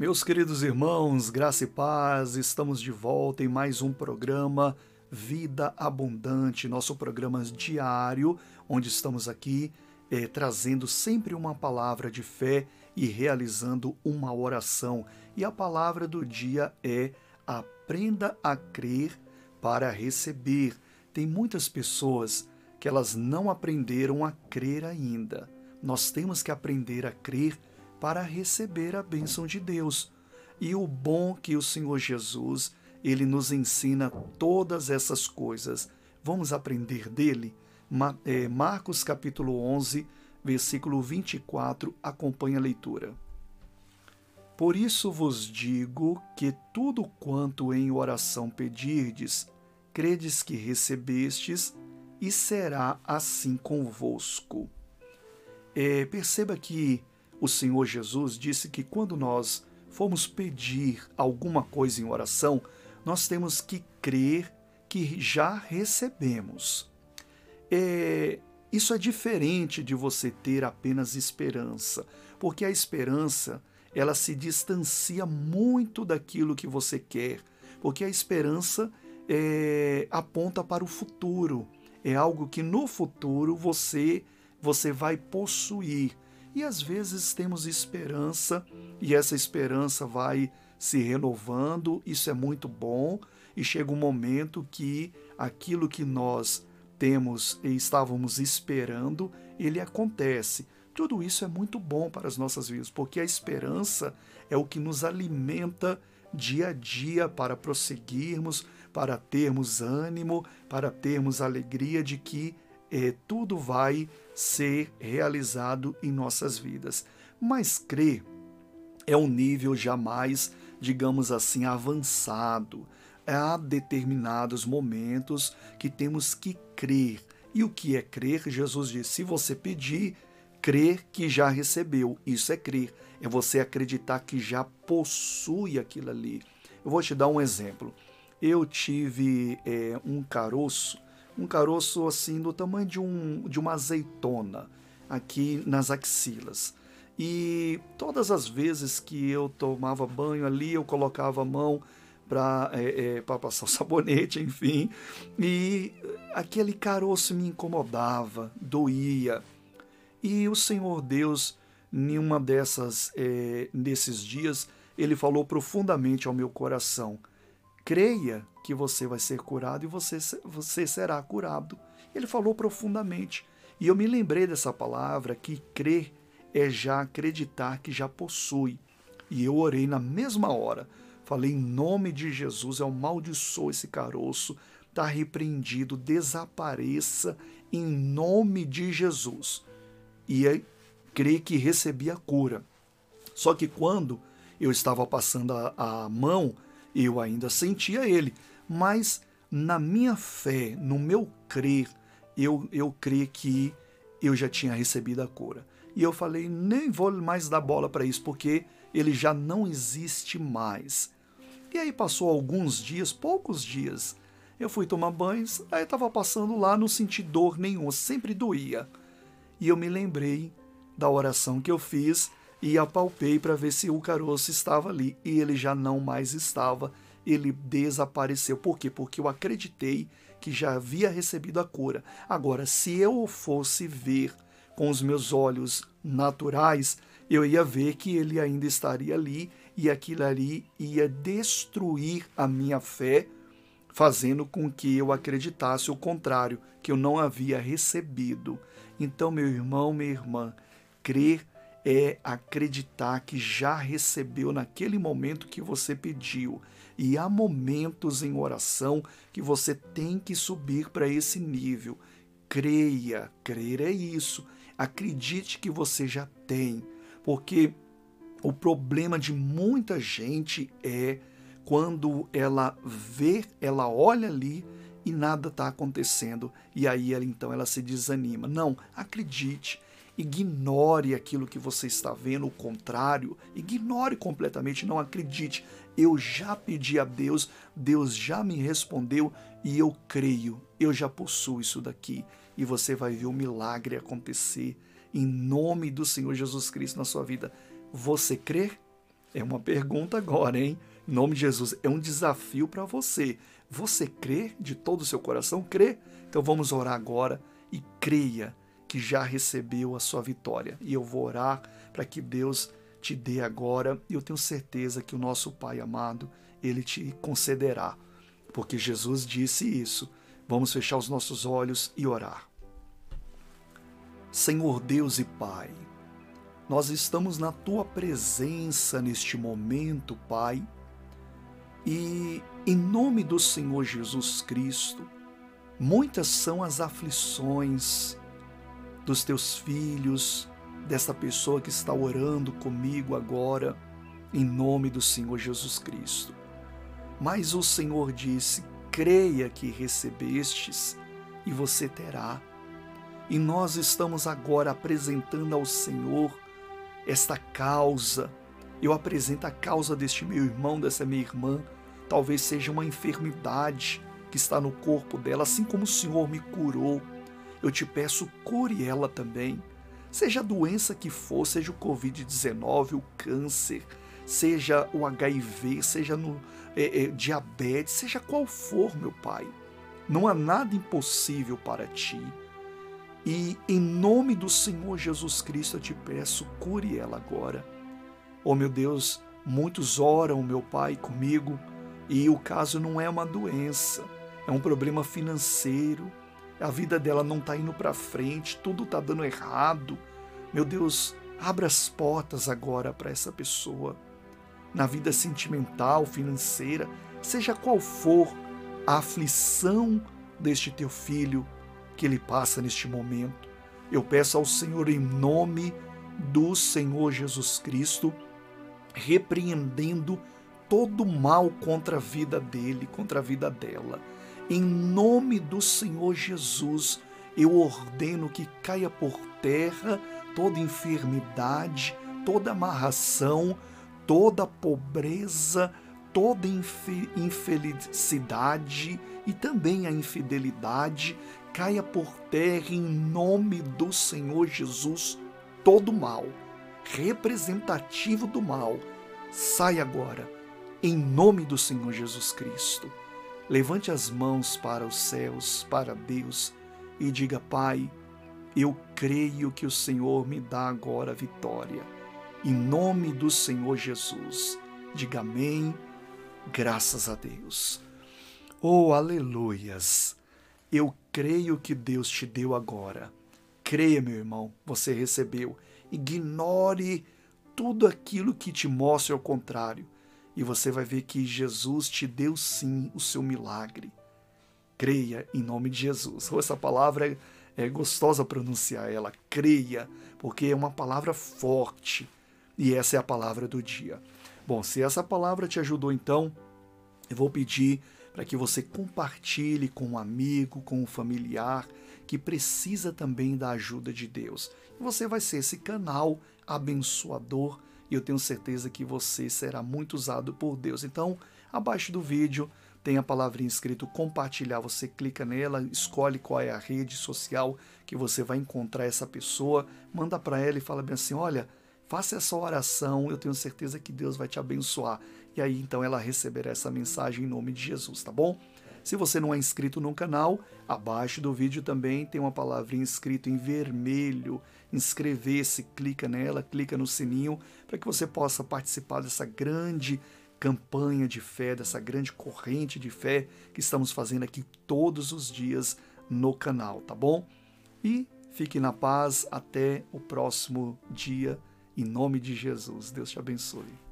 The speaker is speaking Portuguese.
Meus queridos irmãos, graça e paz, estamos de volta em mais um programa Vida Abundante, nosso programa diário, onde estamos aqui eh, trazendo sempre uma palavra de fé e realizando uma oração. E a palavra do dia é aprenda a crer para receber. Tem muitas pessoas que elas não aprenderam a crer ainda. Nós temos que aprender a crer para receber a bênção de Deus. E o bom que o Senhor Jesus, ele nos ensina todas essas coisas. Vamos aprender dele? É, Marcos capítulo 11, versículo 24, acompanha a leitura. Por isso vos digo que tudo quanto em oração pedirdes, credes que recebestes, e será assim convosco. É, perceba que o Senhor Jesus disse que quando nós formos pedir alguma coisa em oração, nós temos que crer que já recebemos. É, isso é diferente de você ter apenas esperança, porque a esperança ela se distancia muito daquilo que você quer, porque a esperança é, aponta para o futuro, é algo que no futuro você você vai possuir. E às vezes temos esperança e essa esperança vai se renovando, isso é muito bom, e chega um momento que aquilo que nós temos e estávamos esperando, ele acontece. Tudo isso é muito bom para as nossas vidas, porque a esperança é o que nos alimenta dia a dia para prosseguirmos, para termos ânimo, para termos alegria de que é, tudo vai ser realizado em nossas vidas. Mas crer é um nível jamais, digamos assim, avançado. Há determinados momentos que temos que crer. E o que é crer? Jesus disse: se você pedir, crer que já recebeu. Isso é crer. É você acreditar que já possui aquilo ali. Eu vou te dar um exemplo. Eu tive é, um caroço um caroço assim do tamanho de, um, de uma azeitona aqui nas axilas. E todas as vezes que eu tomava banho ali, eu colocava a mão para é, é, passar o sabonete, enfim, e aquele caroço me incomodava, doía. E o Senhor Deus, em uma dessas, é, desses dias, ele falou profundamente ao meu coração: creia que você vai ser curado e você, você será curado. Ele falou profundamente. E eu me lembrei dessa palavra que crer é já acreditar que já possui. E eu orei na mesma hora. Falei em nome de Jesus, eu amaldiçoo esse caroço, está repreendido, desapareça em nome de Jesus. E aí, creio que recebi a cura. Só que quando eu estava passando a, a mão, eu ainda sentia ele, mas na minha fé, no meu crer, eu, eu creio que eu já tinha recebido a cura. E eu falei, nem vou mais dar bola para isso, porque ele já não existe mais. E aí passou alguns dias, poucos dias, eu fui tomar banho, aí estava passando lá, não senti dor nenhuma, sempre doía. E eu me lembrei da oração que eu fiz e apalpei para ver se o caroço estava ali. E ele já não mais estava, ele desapareceu. Por quê? Porque eu acreditei que já havia recebido a cura. Agora, se eu fosse ver com os meus olhos naturais, eu ia ver que ele ainda estaria ali e aquilo ali ia destruir a minha fé, fazendo com que eu acreditasse o contrário, que eu não havia recebido. Então, meu irmão, minha irmã, crer é acreditar que já recebeu naquele momento que você pediu. E há momentos em oração que você tem que subir para esse nível. Creia, crer é isso. Acredite que você já tem, porque o problema de muita gente é quando ela vê, ela olha ali e nada está acontecendo e aí ela então ela se desanima. Não, acredite Ignore aquilo que você está vendo, o contrário, ignore completamente, não acredite. Eu já pedi a Deus, Deus já me respondeu e eu creio, eu já possuo isso daqui. E você vai ver o milagre acontecer em nome do Senhor Jesus Cristo na sua vida. Você crê? É uma pergunta agora, hein? Em nome de Jesus, é um desafio para você. Você crê de todo o seu coração? Crê? Então vamos orar agora e creia que já recebeu a sua vitória. E eu vou orar para que Deus te dê agora, e eu tenho certeza que o nosso Pai amado, ele te concederá, porque Jesus disse isso. Vamos fechar os nossos olhos e orar. Senhor Deus e Pai, nós estamos na tua presença neste momento, Pai, e em nome do Senhor Jesus Cristo, muitas são as aflições dos teus filhos, dessa pessoa que está orando comigo agora, em nome do Senhor Jesus Cristo. Mas o Senhor disse: creia que recebestes e você terá. E nós estamos agora apresentando ao Senhor esta causa. Eu apresento a causa deste meu irmão, dessa minha irmã. Talvez seja uma enfermidade que está no corpo dela, assim como o Senhor me curou. Eu te peço, cure ela também. Seja a doença que for, seja o Covid-19, o câncer, seja o HIV, seja no é, é, diabetes, seja qual for, meu Pai. Não há nada impossível para ti. E em nome do Senhor Jesus Cristo eu te peço, cure ela agora. Oh meu Deus, muitos oram, meu Pai, comigo, e o caso não é uma doença, é um problema financeiro, a vida dela não está indo para frente, tudo está dando errado. Meu Deus, abra as portas agora para essa pessoa. Na vida sentimental, financeira, seja qual for a aflição deste teu filho que ele passa neste momento, eu peço ao Senhor em nome do Senhor Jesus Cristo, repreendendo todo mal contra a vida dele, contra a vida dela em nome do Senhor Jesus, eu ordeno que caia por terra toda enfermidade, toda amarração, toda pobreza, toda infelicidade e também a infidelidade, caia por terra em nome do Senhor Jesus, todo mal, representativo do mal, sai agora, em nome do Senhor Jesus Cristo. Levante as mãos para os céus, para Deus, e diga: Pai, eu creio que o Senhor me dá agora a vitória. Em nome do Senhor Jesus. Diga amém. Graças a Deus. Oh, aleluias! Eu creio que Deus te deu agora. Creia, meu irmão, você recebeu. Ignore tudo aquilo que te mostra o contrário e você vai ver que Jesus te deu sim o seu milagre. Creia em nome de Jesus. Essa palavra é, é gostosa pronunciar ela, creia, porque é uma palavra forte e essa é a palavra do dia. Bom, se essa palavra te ajudou então, eu vou pedir para que você compartilhe com um amigo, com um familiar que precisa também da ajuda de Deus. Você vai ser esse canal abençoador e eu tenho certeza que você será muito usado por Deus. Então, abaixo do vídeo tem a palavrinha escrito compartilhar. Você clica nela, escolhe qual é a rede social que você vai encontrar essa pessoa, manda para ela e fala bem assim: olha, faça essa oração, eu tenho certeza que Deus vai te abençoar. E aí então ela receberá essa mensagem em nome de Jesus, tá bom? Se você não é inscrito no canal, abaixo do vídeo também tem uma palavrinha escrita em vermelho. Inscrever-se, clica nela, clica no sininho para que você possa participar dessa grande campanha de fé, dessa grande corrente de fé que estamos fazendo aqui todos os dias no canal, tá bom? E fique na paz até o próximo dia, em nome de Jesus. Deus te abençoe.